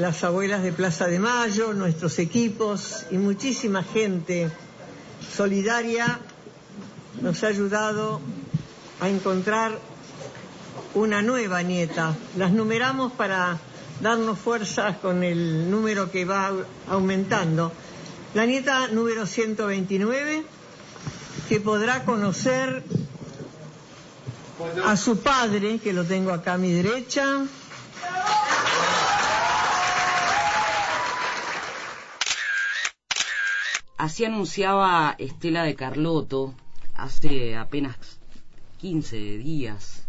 las abuelas de Plaza de Mayo, nuestros equipos y muchísima gente solidaria nos ha ayudado a encontrar una nueva nieta. Las numeramos para darnos fuerzas con el número que va aumentando. La nieta número 129, que podrá conocer a su padre, que lo tengo acá a mi derecha. Así anunciaba Estela de Carlotto hace apenas 15 días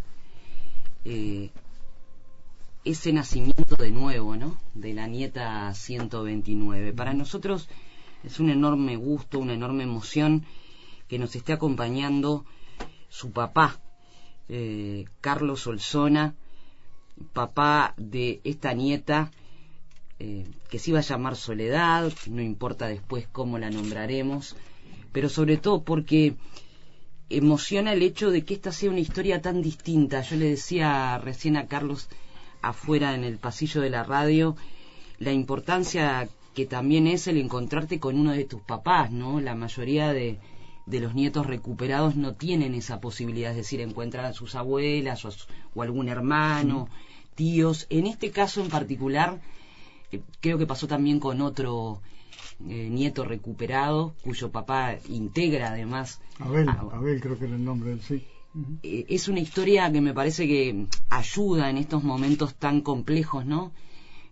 eh, ese nacimiento de nuevo, ¿no? De la nieta 129. Para nosotros es un enorme gusto, una enorme emoción que nos esté acompañando su papá, eh, Carlos Olzona, papá de esta nieta eh, que se iba a llamar Soledad, no importa después cómo la nombraremos, pero sobre todo porque emociona el hecho de que esta sea una historia tan distinta. Yo le decía recién a Carlos afuera en el pasillo de la radio la importancia que también es el encontrarte con uno de tus papás, ¿no? La mayoría de, de los nietos recuperados no tienen esa posibilidad, es decir, encuentran a sus abuelas o, algún hermano, tíos. En este caso en particular, eh, creo que pasó también con otro eh, nieto recuperado, cuyo papá integra además. Abel, Abel creo que era el nombre del sí. Eh, es una historia que me parece que ayuda en estos momentos tan complejos, ¿no?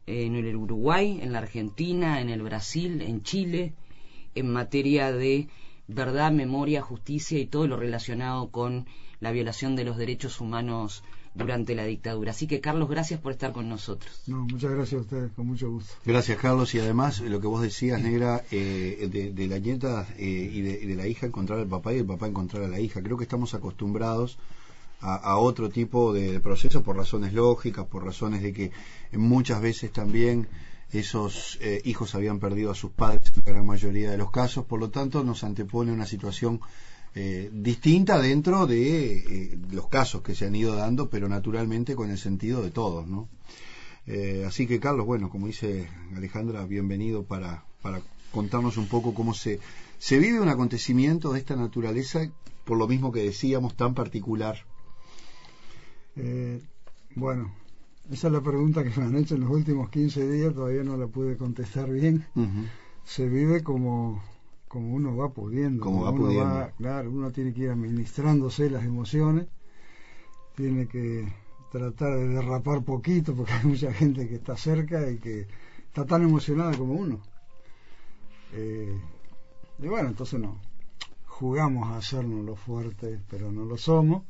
En el Uruguay, en la Argentina, en el Brasil, en Chile, en materia de verdad, memoria, justicia y todo lo relacionado con la violación de los derechos humanos durante la dictadura. Así que, Carlos, gracias por estar con nosotros. No, muchas gracias a ustedes, con mucho gusto. Gracias, Carlos. Y además, lo que vos decías, Negra, eh, de, la nieta eh, y, de, la hija encontrar al papá y el papá encontrar a la hija. Creo que estamos acostumbrados a, otro tipo de procesos por razones lógicas, por razones de que muchas veces también esos eh, hijos habían perdido a sus padres en la gran mayoría de los casos, por lo tanto nos antepone una situación eh, distinta dentro de eh, los casos que se han ido dando, pero naturalmente con el sentido de todos, ¿no? así que Carlos, bueno, como dice Alejandra, bienvenido para, para contarnos un poco cómo se, se vive un acontecimiento de esta naturaleza, por lo mismo que decíamos, tan particular. bueno, esa es la pregunta que me han hecho en los últimos 15 días, todavía no la pude contestar bien. Se vive como, como uno va pudiendo. Como va uno pudiendo. claro, uno tiene que ir administrándose las emociones, tiene que tratar de derrapar poquito porque hay mucha gente que está cerca y que está tan emocionada como uno. Eh, y bueno, entonces no, jugamos a hacernos lo fuertes, pero no lo somos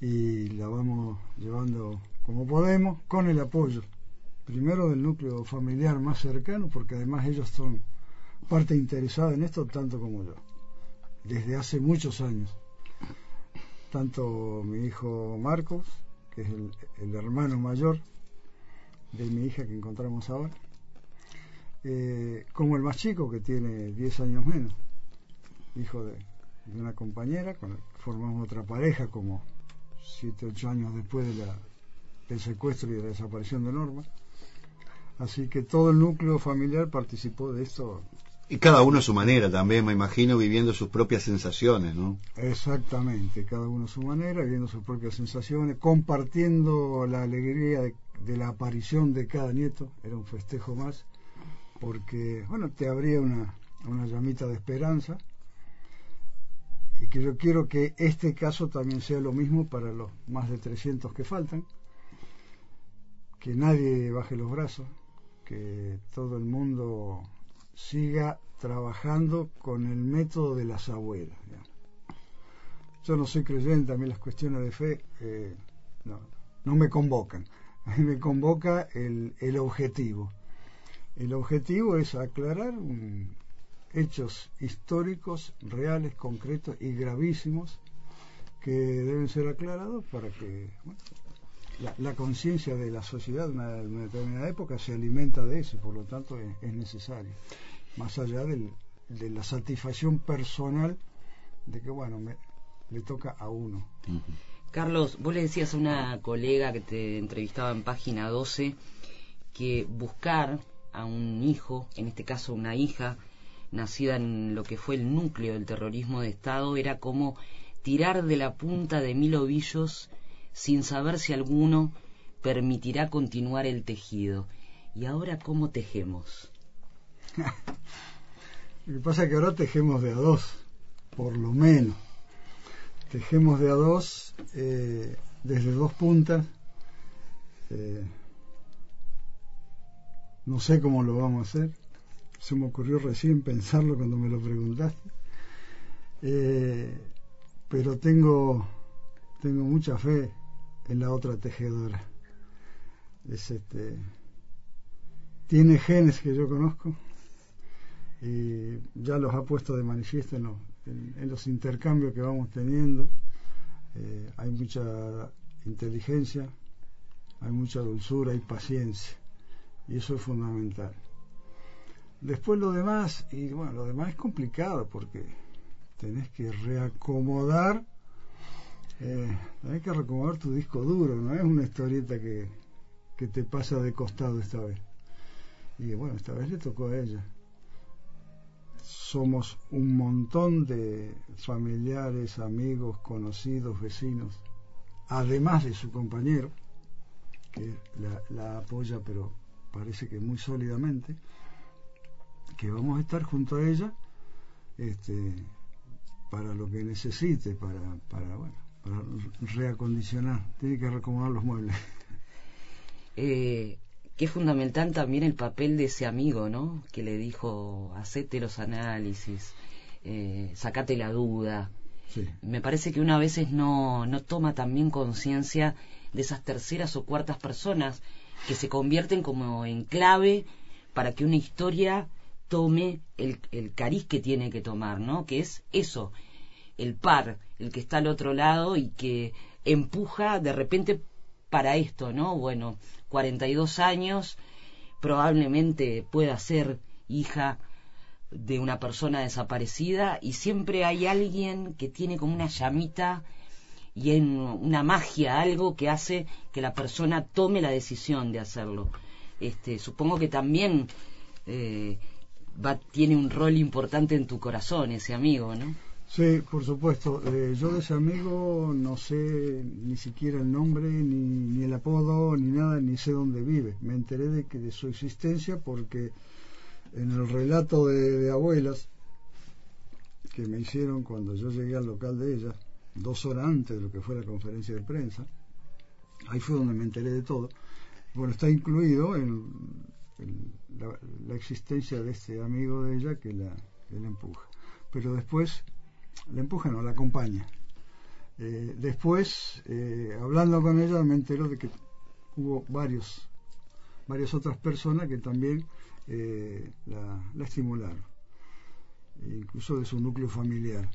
y la vamos llevando como podemos, con el apoyo, primero del núcleo familiar más cercano, porque además ellos son parte interesada en esto tanto como yo, desde hace muchos años. Tanto mi hijo Marcos, que es el, hermano mayor de mi hija que encontramos ahora, eh, como el más chico, que tiene 10 años menos, hijo de, una compañera, con formamos otra pareja como 7, 8 años después de la del secuestro y de la desaparición de Norma. Así que todo el núcleo familiar participó de esto. Y cada uno a su manera también, me imagino, viviendo sus propias sensaciones, ¿no? Exactamente, cada uno a su manera, viviendo sus propias sensaciones, compartiendo la alegría de, la aparición de cada nieto, era un festejo más, porque, bueno, te abría una, una llamita de esperanza. Y que yo quiero que este caso también sea lo mismo para los más de 300 que faltan. Que nadie baje los brazos, que todo el mundo siga trabajando con el método de las abuelas. Yo no soy creyente, a mí las cuestiones de fe eh, no, me convocan. A mí me convoca el, el objetivo. El objetivo es aclarar hechos históricos, reales, concretos y gravísimos que deben ser aclarados para que la, conciencia de la sociedad de una, determinada época se alimenta de eso, por lo tanto es, necesario. Más allá del, de la satisfacción personal de que, bueno, me, le toca a uno. Carlos, vos le decías a una colega que te entrevistaba en página 12 que buscar a un hijo, en este caso una hija, nacida en lo que fue el núcleo del terrorismo de Estado, era como tirar de la punta de mil ovillos sin saber si alguno permitirá continuar el tejido. ¿Y ahora cómo tejemos? lo que pasa es que ahora tejemos de a dos, por lo menos. Tejemos de a dos eh, desde dos puntas. Eh, no sé cómo lo vamos a hacer. Se me ocurrió recién pensarlo cuando me lo preguntaste. Eh, pero tengo, tengo mucha fe en la otra tejedora. Es este, tiene genes que yo conozco y ya los ha puesto de manifiesto en los, intercambios que vamos teniendo. Eh, hay mucha inteligencia, hay mucha dulzura, hay paciencia y eso es fundamental. Después lo demás, y bueno, lo demás es complicado porque tenés que reacomodar, eh, que reacomodar tu disco duro, no es una historieta que, que te pasa de costado esta vez. Y bueno, esta vez le tocó a ella. Somos un montón de familiares, amigos, conocidos, vecinos, además de su compañero, que la, apoya pero parece que muy sólidamente, que vamos a estar junto a ella este, para lo que necesite, para, para, bueno, reacondicionar, tiene que reacomodar los muebles. Eh, que es fundamental también el papel de ese amigo, ¿no? Que le dijo, hacete los análisis, eh, sacate la duda. Me parece que una a veces no, no toma también conciencia de esas terceras o cuartas personas que se convierten como en clave para que una historia tome el, el cariz que tiene que tomar, ¿no? Que es eso, el par, el que está al otro lado y que empuja de repente para esto, ¿no? Bueno, 42 años, probablemente pueda ser hija de una persona desaparecida y siempre hay alguien que tiene como una llamita y en una magia, algo que hace que la persona tome la decisión de hacerlo. Este, supongo que también eh, va, tiene un rol importante en tu corazón ese amigo, ¿no? Sí, por supuesto. Eh, yo de ese amigo no sé ni siquiera el nombre, ni, ni, el apodo, ni nada, ni sé dónde vive. Me enteré de, que, de su existencia porque en el relato de, abuelas que me hicieron cuando yo llegué al local de ella, dos horas antes de lo que fue la conferencia de prensa, ahí fue donde me enteré de todo. Bueno, está incluido en, la, existencia de este amigo de ella la, que la empuja. Pero después la empuja no, la acompaña. Eh, después, eh, hablando con ella, me entero de que hubo varios, varias otras personas que también eh, la, estimularon, incluso de su núcleo familiar.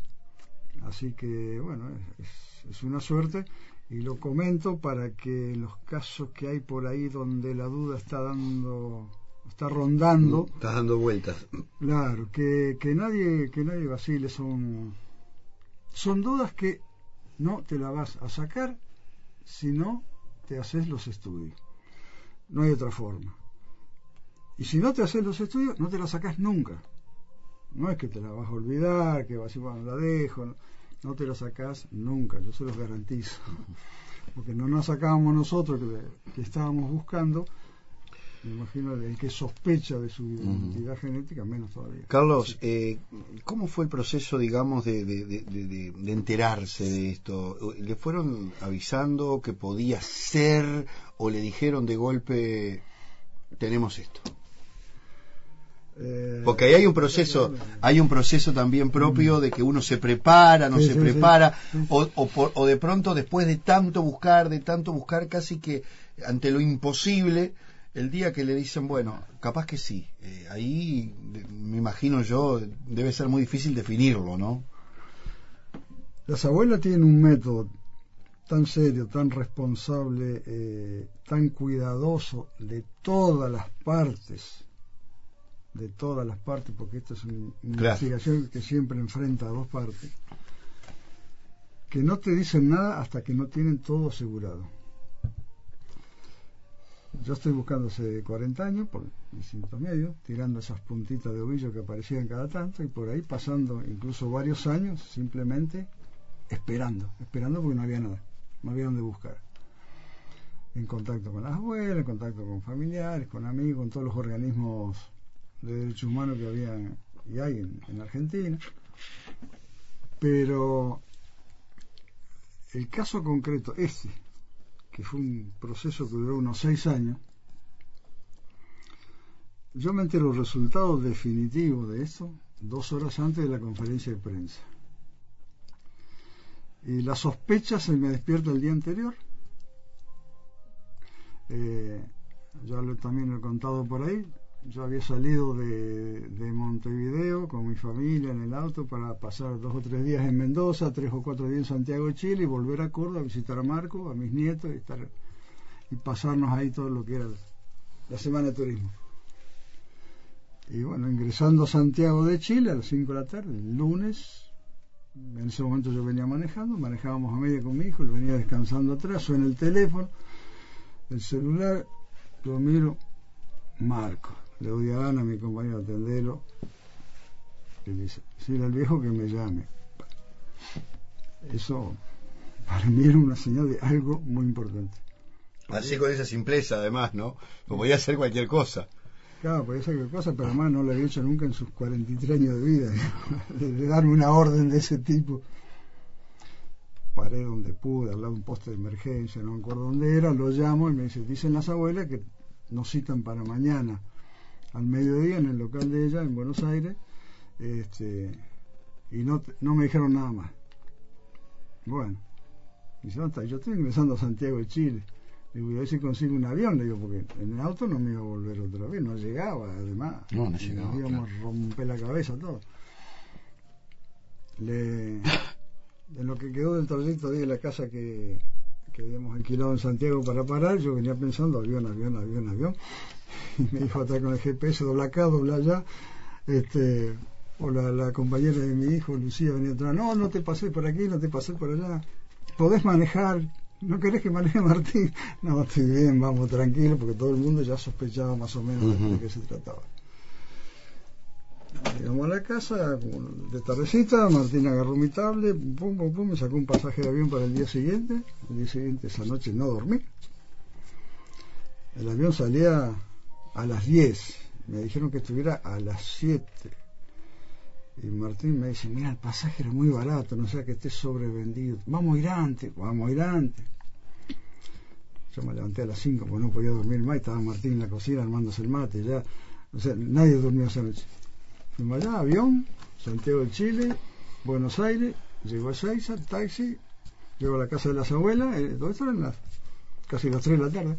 Así que, bueno, es, es, una suerte y lo comento para que los casos que hay por ahí donde la duda está dando está rondando está dando vueltas claro que, que nadie que nadie vacile son son dudas que no te la vas a sacar si no te haces los estudios. No hay otra forma. Y si no te haces los estudios, no te la sacas nunca. No es que te la vas a olvidar, que vas a decir, bueno, la dejo. No, te la sacas nunca, yo se los garantizo. Porque no nos sacábamos nosotros que estábamos buscando me imagino el que sospecha de su identidad genética, menos todavía. Carlos, eh, ¿cómo fue el proceso, digamos, de, de, enterarse de esto? ¿Le fueron avisando que podía ser o le dijeron de golpe, tenemos esto? Eh, Porque ahí hay un proceso, hay un proceso también propio de que uno se prepara, no se prepara, o, o, o de pronto después de tanto buscar, de tanto buscar, casi que ante lo imposible, el día que le dicen, bueno, capaz que sí, eh, ahí me imagino yo, debe ser muy difícil definirlo, ¿no? Las abuelas tienen un método tan serio, tan responsable, eh, tan cuidadoso de todas las partes, de todas las partes, porque esta es una investigación que siempre enfrenta a dos partes, que no te dicen nada hasta que no tienen todo asegurado yo estoy buscando hace 40 años por distintos medios, tirando esas puntitas de ovillo que aparecían cada tanto y por ahí pasando incluso varios años simplemente esperando, esperando porque no había nada, no había dónde buscar. En contacto con las abuelas, en contacto con familiares, con amigos, con todos los organismos de derechos humanos que había y hay en, en Argentina. Pero el caso concreto, este, que fue un proceso que duró unos seis años, yo me enteré los resultados definitivos de esto dos horas antes de la conferencia de prensa. Y la sospecha se me despierta el día anterior. Eh, ya lo, también lo he contado por ahí. Yo había salido de, de, Montevideo con mi familia en el auto para pasar dos o tres días en Mendoza, tres o cuatro días en Santiago de Chile y volver a Córdoba a visitar a Marco, a mis nietos y, estar, y pasarnos ahí todo lo que era la semana de turismo. Y bueno, ingresando a Santiago de Chile a las 5 de la tarde, el lunes, en ese momento yo venía manejando, manejábamos a media con mi hijo, lo venía descansando atrás, suena el teléfono, el celular, lo miro, Marco, le doy a Ana, mi compañero, atenderlo, y dice, sí, el viejo que me llame. Eso para mí era una señal de algo muy importante. Así con esa simpleza, además, ¿no? Como podía hacer cualquier cosa. Claro, podía ser cualquier cosa, pero además no lo había hecho nunca en sus 43 años de vida, de, de darme una orden de ese tipo. Paré donde pude, al lado de un poste de emergencia, no me acuerdo dónde era, lo llamo y me dice, dicen las abuelas que nos citan para mañana, al mediodía, en el local de ella, en Buenos Aires, este, y no, no me dijeron nada más. Bueno, dice, ¿dónde yo estoy ingresando a Santiago de Chile. Digo, voy a ver si consigo un avión, le digo, porque en el auto no me iba a volver otra vez, no llegaba, además. No, no llegaba. Íbamos claro. a romper la cabeza todo. Le, en lo que quedó del trayecto de la casa que, que habíamos alquilado en Santiago para parar, yo venía pensando avión, avión, avión, avión. Y me dijo atrás con el GPS, dobla acá, dobla allá. Este, o la, la compañera de mi hijo, Lucía, venía atrás, no, no te pasé por aquí, no te pasé por allá. Podés manejar, ¿no querés que maneje Martín? No, estoy bien, vamos tranquilo, porque todo el mundo ya sospechaba más o menos de qué se trataba. Llegamos a la casa de tardecita, Martín agarró mi tablet, pum, pum, pum, me sacó un pasaje de avión para el día siguiente. El día siguiente, esa noche, no dormí. El avión salía a las 10, me dijeron que estuviera a las 7. Y Martín me dice, mira, el pasaje era muy barato, no sea que esté sobrevendido. Vamos a ir antes, vamos a ir antes. Yo me levanté a las 5 porque no podía dormir más, estaba Martín en la cocina armándose el mate, ya. O sea, nadie durmió esa noche. Fuimos allá, avión, Santiago de Chile, Buenos Aires, llegó a Seiza, taxi, llego a la casa de las abuelas, eh, todo esto eran las, casi las 3 de la tarde.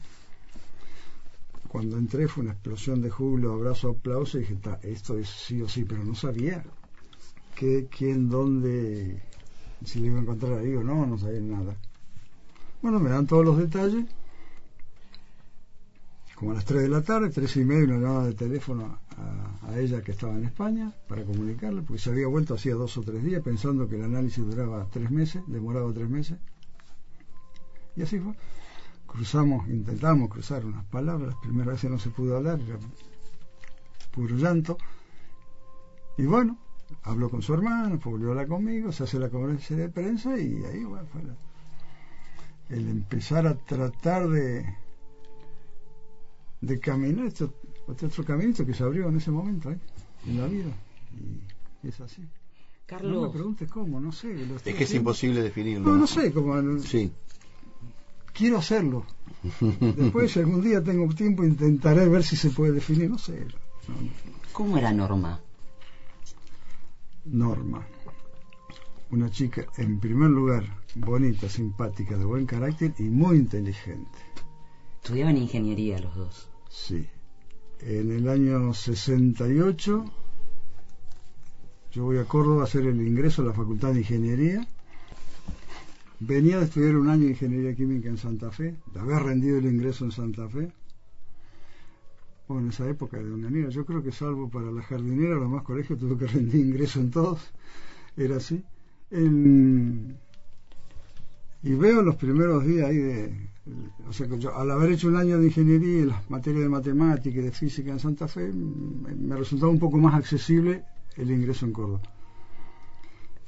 Cuando entré fue una explosión de júbilo, abrazo, aplauso, y dije, "Ta, esto es sí o sí, pero no sabía qué, quién, dónde, si le iba a encontrar ahí o no, no sabía nada. Bueno, me dan todos los detalles. Como a las 3 de la tarde, 3 y media, una llamada de teléfono a, ella que estaba en España para comunicarle, porque se había vuelto hacía dos o tres días pensando que el análisis duraba tres meses, demoraba tres meses. Y así fue. Cruzamos, intentamos cruzar unas palabras, primera vez no se pudo hablar, era puro llanto. Y bueno, habló con su hermano, volvió a hablar conmigo, se hace la conferencia de prensa y ahí bueno, fue el empezar a tratar de de caminar este, este otro caminito que se abrió en ese momento ¿eh? en la vida y es así no me Carlos, preguntes cómo no sé lo Es que es imposible definirlo. no no sé cómo Sí. quiero hacerlo después si algún día tengo tiempo intentaré ver si se puede definir no sé no, no. ¿cómo era Norma? Norma una chica en primer lugar bonita simpática de buen carácter y muy inteligente Estudiaban ingeniería los dos. Sí. En el año 68 yo voy a Córdoba a hacer el ingreso a la Facultad de Ingeniería. Venía de estudiar un año de Ingeniería Química en Santa Fe, de haber rendido el ingreso en Santa Fe. Bueno, en esa época de una niña, yo creo que salvo para la jardinera, los más colegios tuvo que rendir ingreso en todos. Era así. En- Y veo los primeros días ahí de, o sea que yo, al haber hecho un año de ingeniería en las materias de matemática y de física en Santa Fe, me, resultaba un poco más accesible el ingreso en Córdoba.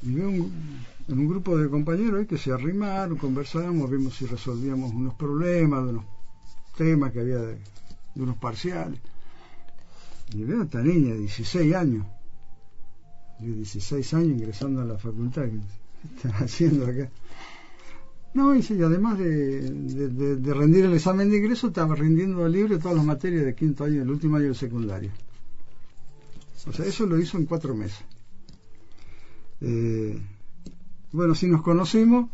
Y veo en un grupo de compañeros ahí que se arrimaron, conversamos, vimos si resolvíamos unos problemas, unos temas que había de, unos parciales. Y veo a esta niña de 16 años, de 16 años ingresando a la facultad, ¿qué están haciendo acá? No, y sí, además de, rendir el examen de ingreso, estaba rindiendo libre todas las materias de quinto año, el último año del secundario. O sea, eso lo hizo en cuatro meses. Eh, bueno, si nos conocimos,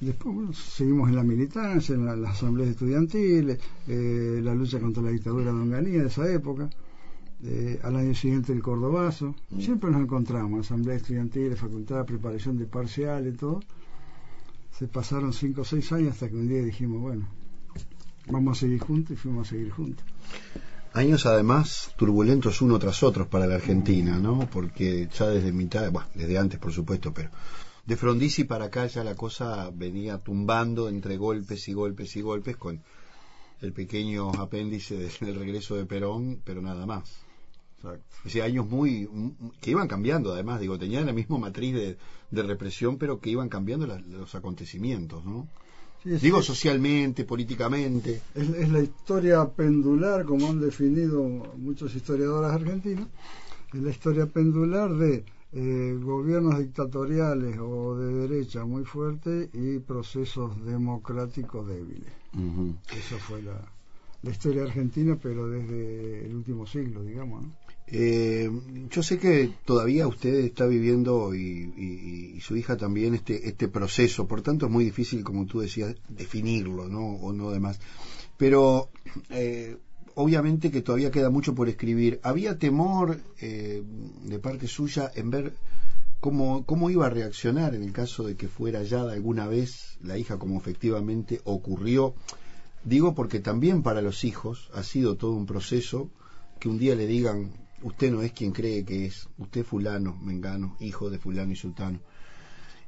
después seguimos en la militancia, en las asambleas estudiantiles, eh, la lucha contra la dictadura de Onganía de esa época. Eh, al año siguiente el Cordobazo, siempre nos encontramos, asamblea estudiantil, facultad, preparación de parcial y todo se pasaron cinco o seis años hasta que un día dijimos, bueno, vamos a seguir juntos y fuimos a seguir juntos. Años además turbulentos uno tras otro para la Argentina, ¿no? Porque ya desde mitad, bueno, desde antes por supuesto, pero de Frondizi para acá ya la cosa venía tumbando entre golpes y golpes y golpes con el pequeño apéndice del regreso de Perón, pero nada más. Exacto. años muy que iban cambiando, además, digo, tenían la misma matriz de, represión, pero que iban cambiando los acontecimientos, ¿no? digo, socialmente, políticamente. Es, la historia pendular, como han definido muchos historiadores argentinos, es la historia pendular de eh, gobiernos dictatoriales o de derecha muy fuertes y procesos democráticos débiles. Esa fue la, la historia argentina, pero desde el último siglo, digamos. ¿no? Eh, yo sé que todavía usted está viviendo y, su hija también este, este proceso, por tanto es muy difícil, como tú decías, definirlo, ¿no? O no demás. Pero eh, obviamente que todavía queda mucho por escribir. ¿Había temor eh, de parte suya en ver cómo, cómo iba a reaccionar en el caso de que fuera hallada alguna vez la hija, como efectivamente ocurrió? Digo porque también para los hijos ha sido todo un proceso que un día le digan usted no es quien cree que es, usted fulano, mengano, hijo de fulano y sultano.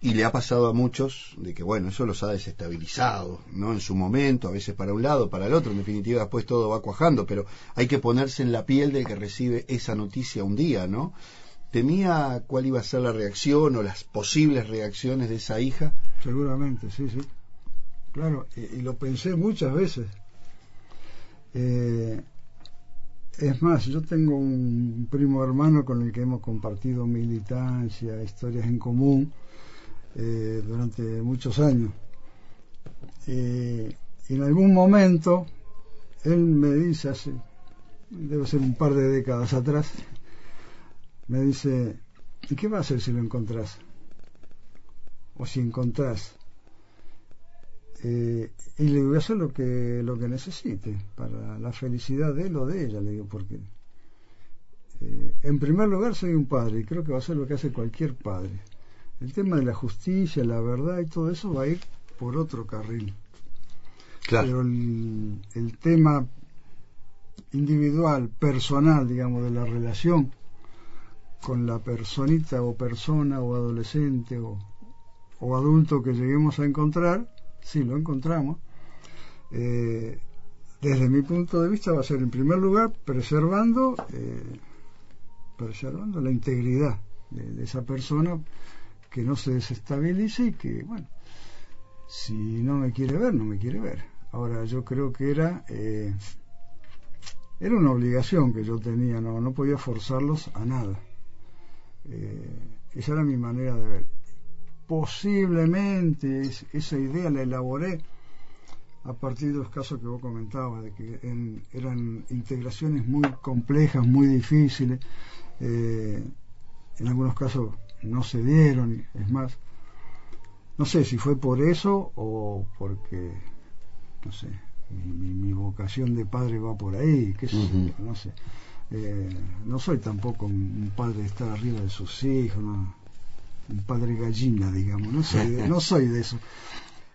Y le ha pasado a muchos de que, bueno, eso los ha desestabilizado, ¿no? En su momento, a veces para un lado, para el otro, en definitiva después todo va cuajando, pero hay que ponerse en la piel del que recibe esa noticia un día, ¿no? ¿Temía cuál iba a ser la reacción o las posibles reacciones de esa hija? Seguramente, sí, sí. Claro, y, lo pensé muchas veces. Eh, es más, yo tengo un primo hermano con el que hemos compartido militancia, historias en común eh, durante muchos años. y en algún momento, él me dice, hace, debe ser un par de décadas atrás, me dice, ¿y qué va a hacer si lo encontrás? O si encontrás. Eh, y le voy a hacer lo que lo que necesite para la felicidad de él o de ella le digo porque eh, en primer lugar soy un padre y creo que va a ser lo que hace cualquier padre el tema de la justicia la verdad y todo eso va a ir por otro carril claro. pero el, el tema individual personal digamos de la relación con la personita o persona o adolescente o, o adulto que lleguemos a encontrar sí lo encontramos, eh, desde mi punto de vista va a ser en primer lugar preservando, eh, preservando la integridad de, esa persona que no se desestabilice y que, bueno, si no me quiere ver, no me quiere ver. Ahora, yo creo que era, eh, era una obligación que yo tenía, no, no podía forzarlos a nada. esa era mi manera de ver posiblemente esa idea la elaboré a partir de los casos que vos comentabas, de que eran integraciones muy complejas, muy difíciles, eh, en algunos casos no se dieron, es más, no sé si fue por eso o porque, no sé, mi, vocación de padre va por ahí, qué sé, no sé. Eh, no soy tampoco un padre de estar arriba de sus hijos, no, un padre gallina, digamos, no soy de, no soy de eso.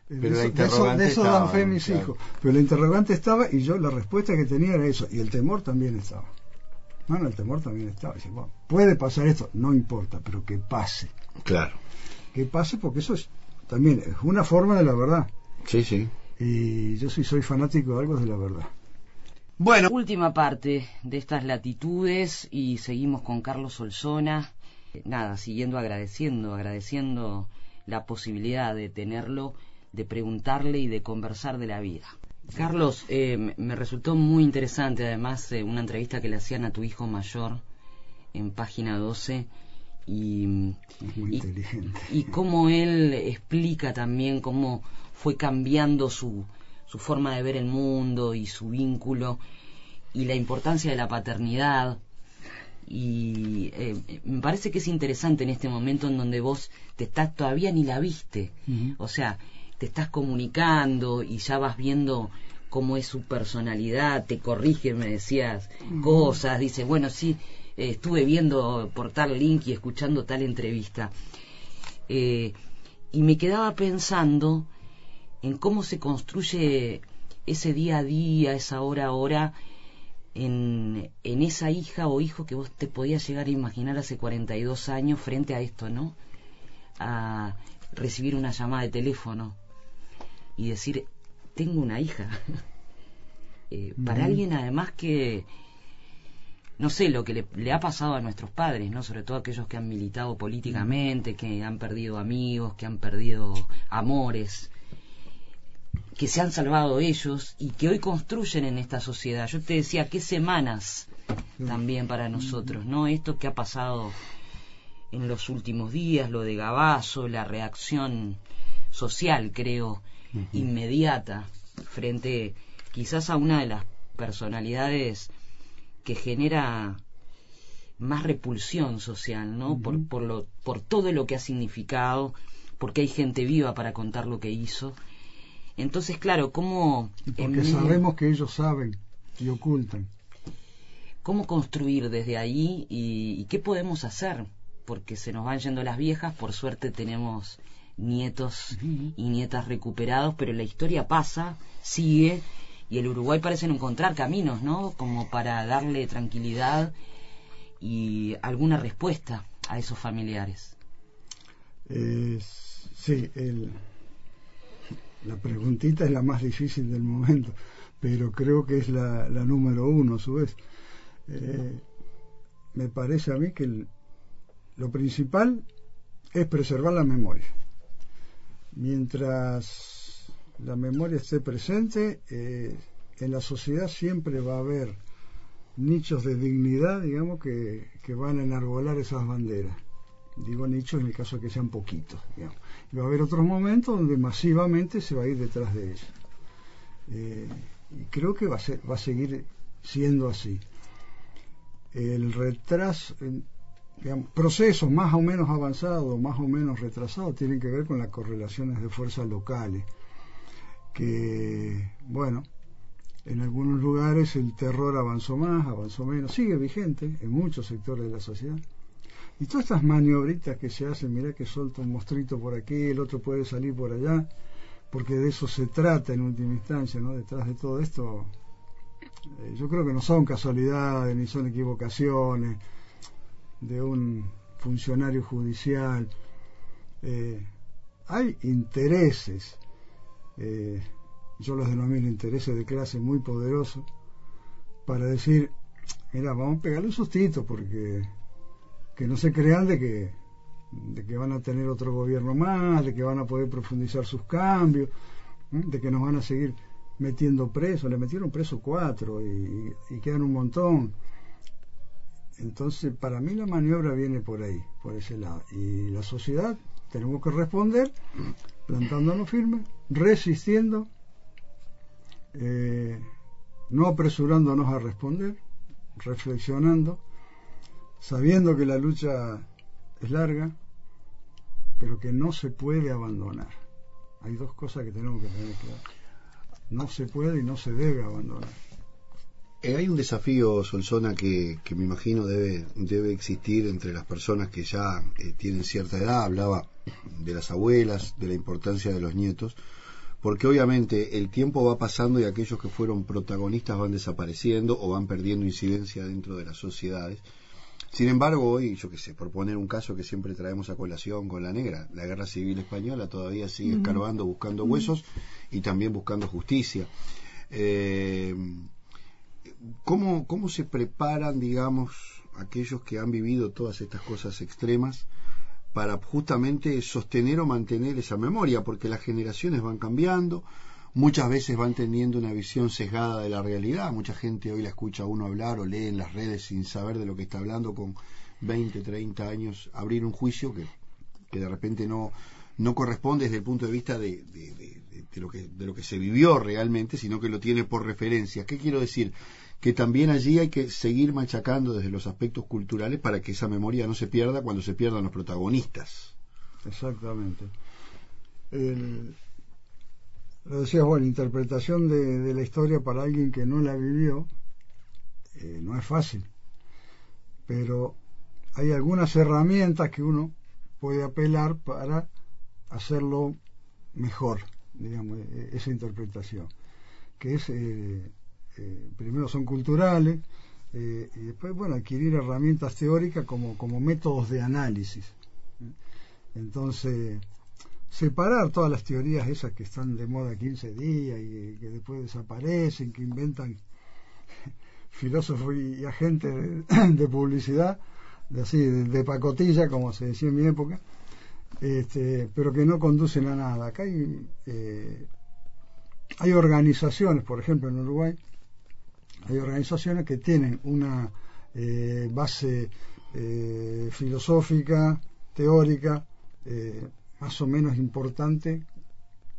Pero de, eso, de eso dan fe mis hijos. Pero la interrogante estaba y yo la respuesta que tenía era eso. Y el temor también estaba. Bueno, el temor también estaba. puede pasar esto, no importa, pero que pase. Claro. Que pase porque eso es también es una forma de la verdad. Sí, sí. Y yo sí soy fanático de algo de la verdad. Bueno. Última parte de estas latitudes y seguimos con Carlos Solsona. Nada, siguiendo agradeciendo, agradeciendo la posibilidad de tenerlo, de preguntarle y de conversar de la vida. Carlos, eh, me resultó muy interesante además eh, una entrevista que le hacían a tu hijo mayor en página 12 y, muy inteligente. y cómo él explica también cómo fue cambiando su, su forma de ver el mundo y su vínculo y la importancia de la paternidad. Y eh, me parece que es interesante en este momento en donde vos te estás todavía ni la viste. O sea, te estás comunicando y ya vas viendo cómo es su personalidad, te corrige, me decías cosas, dice, bueno, sí, eh, estuve viendo por tal link y escuchando tal entrevista. Eh, y me quedaba pensando en cómo se construye ese día a día, esa hora a hora, en, en esa hija o hijo que vos te podías llegar a imaginar hace 42 años frente a esto, ¿no? A recibir una llamada de teléfono y decir, tengo una hija. Eh, para alguien además que, no sé, lo que le, le, ha pasado a nuestros padres, ¿no? Sobre todo aquellos que han militado políticamente, que han perdido amigos, que han perdido amores, que se han salvado ellos y que hoy construyen en esta sociedad. Yo te decía, qué semanas también para nosotros, ¿no? Esto que ha pasado en los últimos días, lo de Gabazo, la reacción social, creo, inmediata frente quizás a una de las personalidades que genera más repulsión social, ¿no? por, por, lo, por todo lo que ha significado, porque hay gente viva para contar lo que hizo entonces, claro, ¿cómo... porque sabemos que ellos saben y ocultan. ¿Cómo construir desde ahí y, qué podemos hacer? Porque se nos van yendo las viejas, por suerte tenemos nietos y nietas recuperados, pero la historia pasa, sigue, y el Uruguay parece no encontrar caminos, ¿no? Como para darle tranquilidad y alguna respuesta a esos familiares. sí, el, la preguntita es la más difícil del momento, pero creo que es la, número uno a su vez. Eh, me parece a mí que lo principal es preservar la memoria. Mientras la memoria esté presente, eh, en la sociedad siempre va a haber nichos de dignidad, digamos, que, que van a enarbolar esas banderas. Digo nichos en el caso de que sean poquitos, digamos va a haber otros momentos donde masivamente se va a ir detrás de ella. Eh, y creo que va a, ser, va a seguir siendo así. El retraso, digamos, procesos más o menos avanzados, más o menos retrasados, tienen que ver con las correlaciones de fuerzas locales, que, bueno, en algunos lugares el terror avanzó más, avanzó menos, sigue vigente en muchos sectores de la sociedad y todas estas maniobritas que se hacen, mira que suelta un mostrito por aquí, el otro puede salir por allá, porque de eso se trata en última instancia, ¿no? Detrás de todo esto, eh, yo creo que no son casualidades ni son equivocaciones de un funcionario judicial. Eh, hay intereses, eh, yo los denomino intereses de clase muy poderosos, para decir, mira, vamos a pegarle un sustito porque que no se crean de que, de que van a tener otro gobierno más, de que van a poder profundizar sus cambios, de que nos van a seguir metiendo presos, le metieron preso cuatro y, quedan un montón. Entonces, para mí la maniobra viene por ahí, por ese lado. Y la sociedad tenemos que responder plantándonos firmes, resistiendo, eh, no apresurándonos a responder, reflexionando sabiendo que la lucha es larga, pero que no se puede abandonar. Hay dos cosas que tenemos que tener claras. No se puede y no se debe abandonar. Eh, hay un desafío, Solsona, que, que, me imagino debe, debe existir entre las personas que ya eh, tienen cierta edad. Hablaba de las abuelas, de la importancia de los nietos, porque obviamente el tiempo va pasando y aquellos que fueron protagonistas van desapareciendo o van perdiendo incidencia dentro de las sociedades Sin embargo, hoy, yo qué sé, por poner un caso que siempre traemos a colación con la negra, la guerra civil española todavía sigue escarbando, buscando huesos y también buscando justicia. Eh, ¿cómo, ¿Cómo se preparan, digamos, aquellos que han vivido todas estas cosas extremas para justamente sostener o mantener esa memoria? Porque las generaciones van cambiando, muchas veces van teniendo una visión sesgada de la realidad. Mucha gente hoy la escucha a uno hablar o lee en las redes sin saber de lo que está hablando con 20, 30 años, abrir un juicio que, que de repente no, no corresponde desde el punto de vista de, de, lo que, de lo que se vivió realmente, sino que lo tiene por referencia. ¿Qué quiero decir? Que también allí hay que seguir machacando desde los aspectos culturales para que esa memoria no se pierda cuando se pierdan los protagonistas. Exactamente. Lo decías, bueno, interpretación de, de, la historia para alguien que no la vivió eh, no es fácil, pero hay algunas herramientas que uno puede apelar para hacerlo mejor, digamos, e, esa interpretación, que es, eh, eh, primero son culturales, y después, bueno, adquirir herramientas teóricas como, como métodos de análisis. Entonces, separar todas las teorías esas que están de moda 15 días y que después desaparecen, que inventan filósofos y agentes de, publicidad, de así, de, pacotilla, como se decía en mi época, este, pero que no conducen a nada. Acá hay, eh, hay organizaciones, por ejemplo en Uruguay, hay organizaciones que tienen una eh, base eh, filosófica, teórica, más o menos importante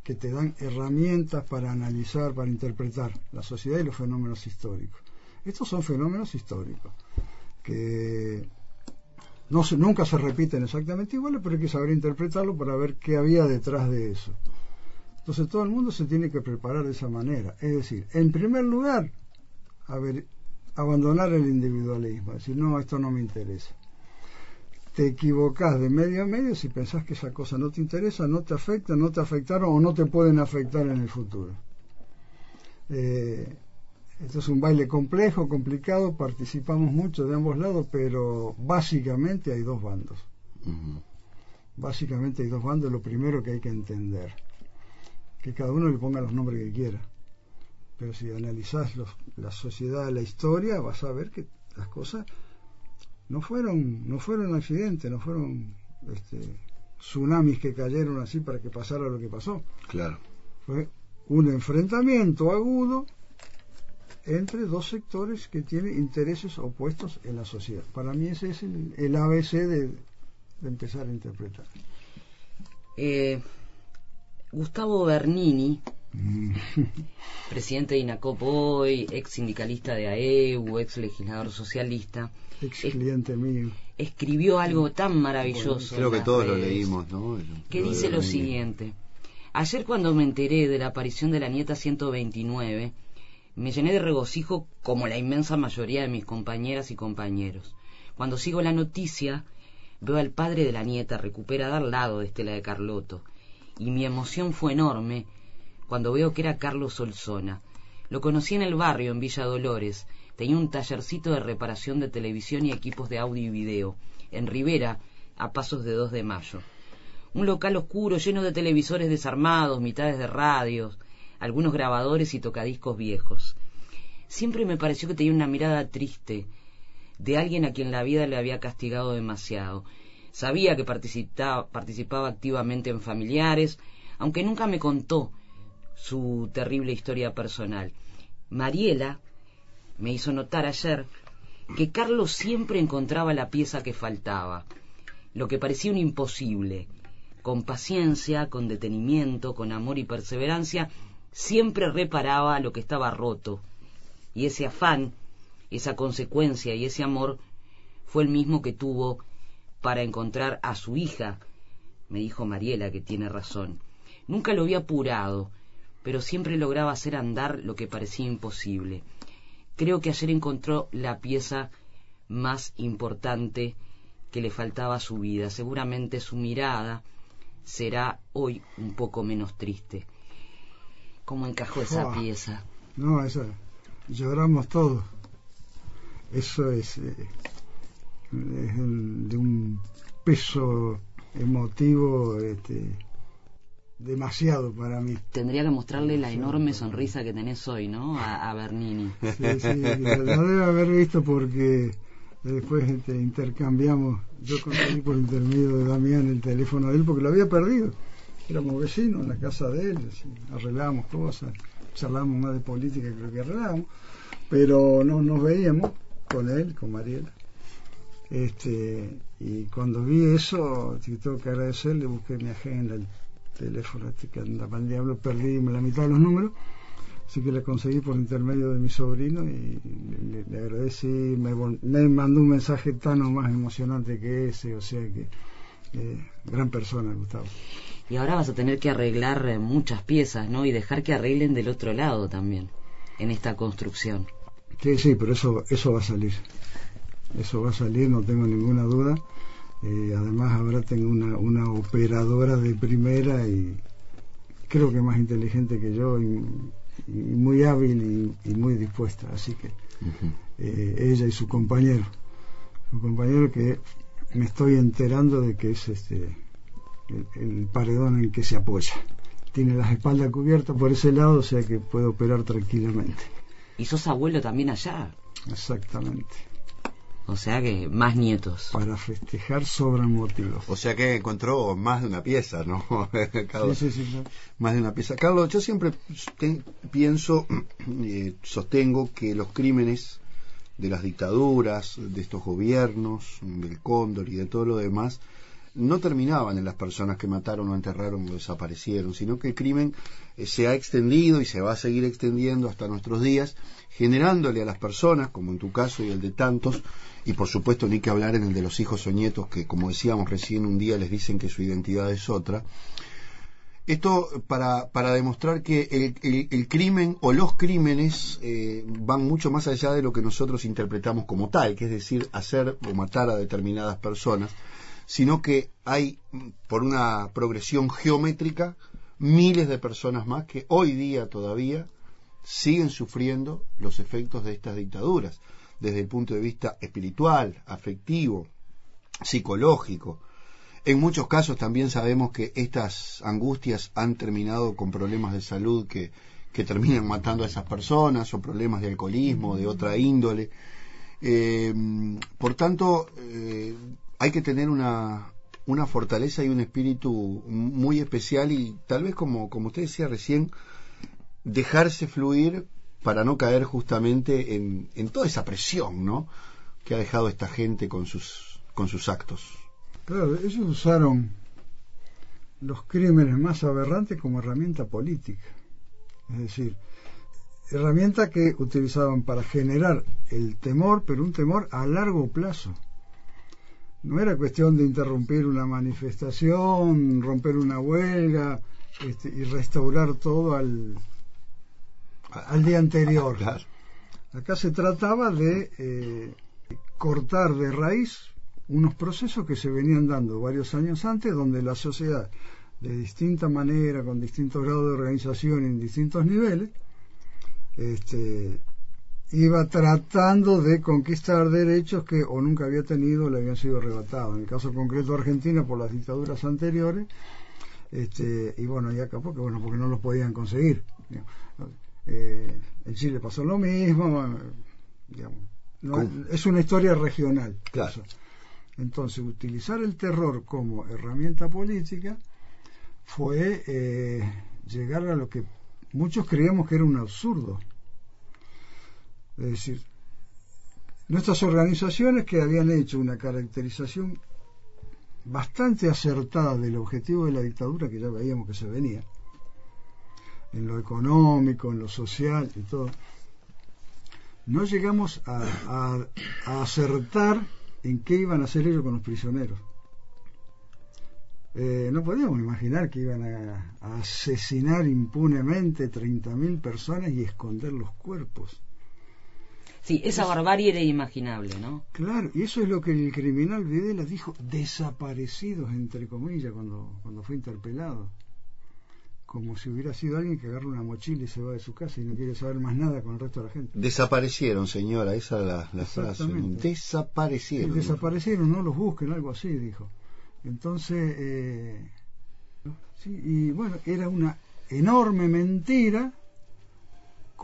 que te dan herramientas para analizar, para interpretar la sociedad y los fenómenos históricos. Estos son fenómenos históricos que no se, nunca se repiten exactamente iguales, pero hay que saber interpretarlo para ver qué había detrás de eso. Entonces todo el mundo se tiene que preparar de esa manera. Es decir, en primer lugar, abandonar el individualismo, decir, no, esto no me interesa te equivocás de medio a medio si pensás que esa cosa no te interesa, no te afecta, no te afectaron o no te pueden afectar en el futuro. Eh, esto es un baile complejo, complicado, participamos mucho de ambos lados, pero básicamente hay dos bandos. Uh -huh. Básicamente hay dos bandos, lo primero que hay que entender, que cada uno le ponga los nombres que quiera. Pero si analizás los, la sociedad, la historia, vas a ver que las cosas no fueron no fueron accidentes no fueron este, tsunamis que cayeron así para que pasara lo que pasó. Claro. Fue un enfrentamiento agudo entre dos sectores que tienen intereses opuestos en la sociedad. Para mí ese es el, el ABC de, de, empezar a interpretar. Eh, Gustavo Bernini presidente de INACOP hoy, ex sindicalista de AEU, ex legislador socialista, ex cliente mío. Escribió algo tan maravilloso. Creo que todos redes, lo leímos, ¿no? Que lo dice lo siguiente. Ayer cuando me enteré de la aparición de la nieta 129, me llené de regocijo como la inmensa mayoría de mis compañeras y compañeros. Cuando sigo la noticia, veo al padre de la nieta recuperada al lado de Estela de Carloto, y mi emoción fue enorme cuando veo que era Carlos Solzona. Lo conocí en el barrio, en Villa Dolores. Tenía un tallercito de reparación de televisión y equipos de audio y video, en Rivera, a pasos de 2 de mayo. Un local oscuro lleno de televisores desarmados, mitades de radios, algunos grabadores y tocadiscos viejos. Siempre me pareció que tenía una mirada triste, de alguien a quien la vida le había castigado demasiado. Sabía que participaba activamente en familiares, aunque nunca me contó su terrible historia personal. Mariela me hizo notar ayer que Carlos siempre encontraba la pieza que faltaba, lo que parecía un imposible. Con paciencia, con detenimiento, con amor y perseverancia, siempre reparaba lo que estaba roto. Y ese afán, esa consecuencia y ese amor fue el mismo que tuvo para encontrar a su hija. Me dijo Mariela que tiene razón. Nunca lo había apurado, pero siempre lograba hacer andar lo que parecía imposible. Creo que ayer encontró la pieza más importante que le faltaba a su vida. Seguramente su mirada será hoy un poco menos triste. ¿Cómo encajó esa pieza? No, esa, lloramos todos. Eso es... Eh, es de un peso emotivo este, demasiado para mí. Tendría que mostrarle la enorme sonrisa que tenés hoy, ¿no? A, Bernini. Sí, sí, lo debe haber visto porque después este, intercambiamos, yo conseguí por intermedio de Damián el teléfono de él porque lo había perdido. Éramos vecinos en la casa de él, arreglábamos cosas, charlábamos más de política creo que arreglábamos, pero no nos veíamos con él, con Mariela. Este, y cuando vi eso, tengo que agradecerle, busqué mi agenda, teléfono este que anda para el diablo, perdí la mitad de los números, así que le conseguí por intermedio de mi sobrino y le, agradecí, me, me, mandó un mensaje tan o más emocionante que ese, o sea que eh, gran persona, Gustavo. Y ahora vas a tener que arreglar eh, muchas piezas, ¿no? Y dejar que arreglen del otro lado también, en esta construcción. Sí, sí, pero eso, eso va a salir eso va a salir, no tengo ninguna duda. Eh, además ahora tengo una, una operadora de primera y creo que más inteligente que yo y, muy hábil y, muy dispuesta. Así que eh, ella y su compañero, su compañero que me estoy enterando de que es este el, paredón en que se apoya. Tiene las espaldas cubiertas por ese lado, o sea que puede operar tranquilamente. ¿Y sos abuelo también allá? Exactamente. O sea que más nietos. Para festejar sobran motivos. O sea que encontró más de una pieza, ¿no? Carlos, sí, sí, sí, Más de una pieza. Carlos, yo siempre pienso, eh, sostengo que los crímenes de las dictaduras, de estos gobiernos, del cóndor y de todo lo demás, no terminaban en las personas que mataron o enterraron o desaparecieron, sino que el crimen eh, se ha extendido y se va a seguir extendiendo hasta nuestros días, generándole a las personas, como en tu caso y el de tantos, y por supuesto ni que hablar en el de los hijos o nietos que, como decíamos recién, un día les dicen que su identidad es otra. Esto para, para demostrar que el, el, crimen o los crímenes eh, van mucho más allá de lo que nosotros interpretamos como tal, que es decir, hacer o matar a determinadas personas, sino que hay, por una progresión geométrica, miles de personas más que hoy día todavía siguen sufriendo los efectos de estas dictaduras desde el punto de vista espiritual, afectivo, psicológico. En muchos casos también sabemos que estas angustias han terminado con problemas de salud que, que terminan matando a esas personas o problemas de alcoholismo, de otra índole. Eh, por tanto, eh, hay que tener una, una fortaleza y un espíritu muy especial y tal vez como, como usted decía recién, dejarse fluir para no caer justamente en, en toda esa presión, ¿no? Que ha dejado esta gente con sus, con sus actos. Claro, ellos usaron los crímenes más aberrantes como herramienta política. Es decir, herramienta que utilizaban para generar el temor, pero un temor a largo plazo. No era cuestión de interrumpir una manifestación, romper una huelga este, y restaurar todo al, al día anterior. Acá se trataba de eh, cortar de raíz unos procesos que se venían dando varios años antes, donde la sociedad, de distinta manera, con distintos grados de organización en distintos niveles, este, iba tratando de conquistar derechos que o nunca había tenido o le habían sido arrebatados. En el caso concreto de Argentina, por las dictaduras anteriores, este, y bueno, y acá porque, bueno, porque no los podían conseguir. Eh, en Chile pasó lo mismo, es una historia regional. Claro. Entonces, utilizar el terror como herramienta política fue eh, llegar a lo que muchos creíamos que era un absurdo. Es decir, nuestras organizaciones que habían hecho una caracterización bastante acertada del objetivo de la dictadura, que ya veíamos que se venía, en lo económico, en lo social y todo, no llegamos a, acertar en qué iban a hacer ellos con los prisioneros. Eh, no podíamos imaginar que iban a, asesinar impunemente 30.000 personas y esconder los cuerpos. Sí, esa barbarie era inimaginable, ¿no? Claro, y eso es lo que el criminal Videla dijo, desaparecidos, entre comillas, cuando, cuando fue interpelado como si hubiera sido alguien que agarra una mochila y se va de su casa y no quiere saber más nada con el resto de la gente. Desaparecieron, señora, esa es la, la frase. Desaparecieron. desaparecieron, no los busquen, algo así, dijo. Entonces, eh, sí, y bueno, era una enorme mentira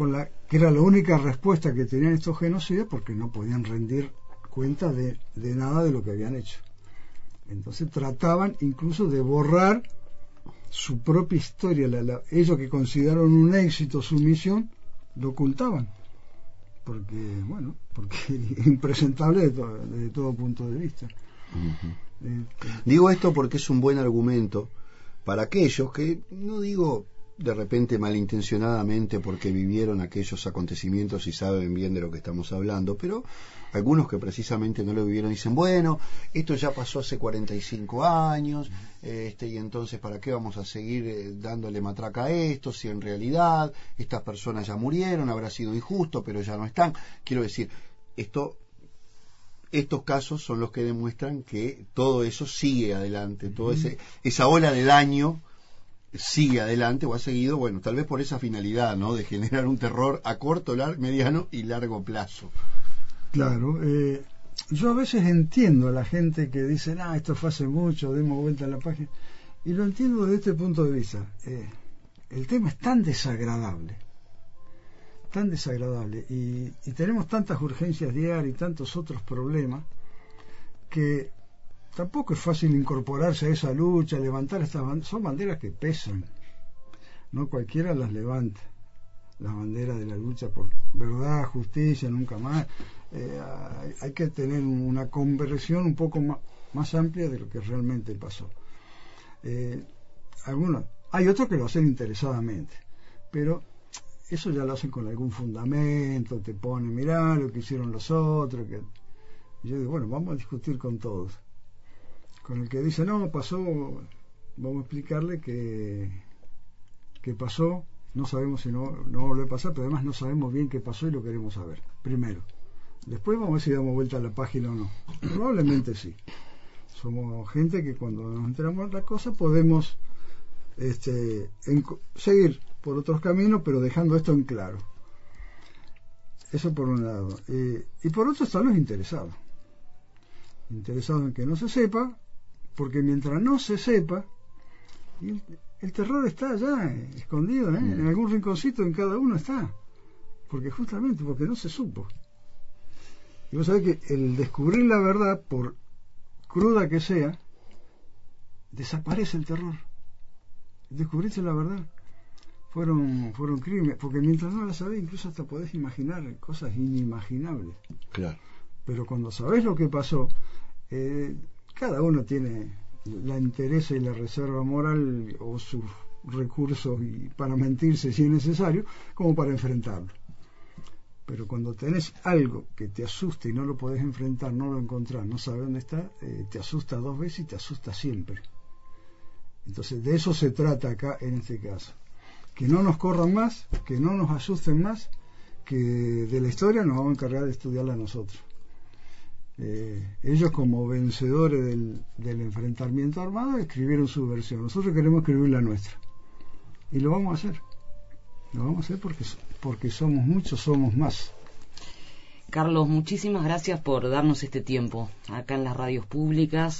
la que era la única respuesta que tenían estos genocidas porque no podían rendir cuenta de, de nada de lo que habían hecho. Entonces trataban incluso de borrar su propia historia, la, ellos que consideraron un éxito su misión, lo ocultaban. Porque, bueno, porque impresentable desde todo punto de vista. Digo esto porque es un buen argumento para aquellos que, no digo de repente malintencionadamente porque vivieron aquellos acontecimientos y saben bien de lo que estamos hablando, pero algunos que precisamente no lo vivieron dicen, bueno, esto ya pasó hace 45 años, este, y entonces ¿para qué vamos a seguir eh, dándole matraca a esto si en realidad estas personas ya murieron, habrá sido injusto, pero ya no están? Quiero decir, esto estos casos son los que demuestran que todo eso sigue adelante, todo ese, esa ola de daño sigue adelante o ha seguido, bueno, tal vez por esa finalidad, ¿no? De generar un terror a corto, mediano y largo plazo. Claro, eh, yo a veces entiendo a la gente que dice, ah, esto fue hace mucho, demos vuelta a la página, y lo entiendo desde este punto de vista. Eh, el tema es tan desagradable, tan desagradable, y, y tenemos tantas urgencias diarias y tantos otros problemas, que tampoco es fácil incorporarse a esa lucha, levantar estas banderas. Son banderas que pesan. No cualquiera las levanta. Las banderas de la lucha por verdad, justicia, nunca más. Eh, hay, que tener una conversión un poco más, más, amplia de lo que realmente pasó. Eh, algunos, hay otros que lo hacen interesadamente, pero eso ya lo hacen con algún fundamento, te ponen, mirá lo que hicieron los otros. Que... yo digo, bueno, vamos a discutir con todos con el que dice, no, pasó, vamos a explicarle que, que pasó, no sabemos si no, no volvió a pasar, pero además no sabemos bien qué pasó y lo queremos saber, primero. Después vamos a ver si damos vuelta a la página o no. Probablemente sí. Somos gente que cuando nos enteramos de la cosa podemos este, seguir por otros caminos, pero dejando esto en claro. Eso por un lado. Eh, y por otro están los interesados. Interesados en que no se sepa porque mientras no se sepa, el, terror está allá, escondido, ¿eh? en algún rinconcito en cada uno está, porque justamente porque no se supo. Y vos sabés que el descubrir la verdad, por cruda que sea, desaparece el terror. Descubriste la verdad. Fueron, fueron crímenes, porque mientras no la sabés, incluso hasta podés imaginar cosas inimaginables. Claro. Pero cuando sabés lo que pasó, eh, cada uno tiene la interés y la reserva moral o sus recursos y para mentirse si es necesario, como para enfrentarlo. Pero cuando tenés algo que te asusta y no lo podés enfrentar, no lo encontrás, no sabes dónde está, eh, te asusta dos veces y te asusta siempre. Entonces de eso se trata acá en este caso. Que no nos corran más, que no nos asusten más, que de la historia nos vamos a encargar de estudiarla nosotros. Eh, ellos como vencedores del, del, enfrentamiento armado escribieron su versión. Nosotros queremos escribir la nuestra. Y lo vamos a hacer. Lo vamos a hacer porque, porque somos muchos, somos más. Carlos, muchísimas gracias por darnos este tiempo acá en las radios públicas.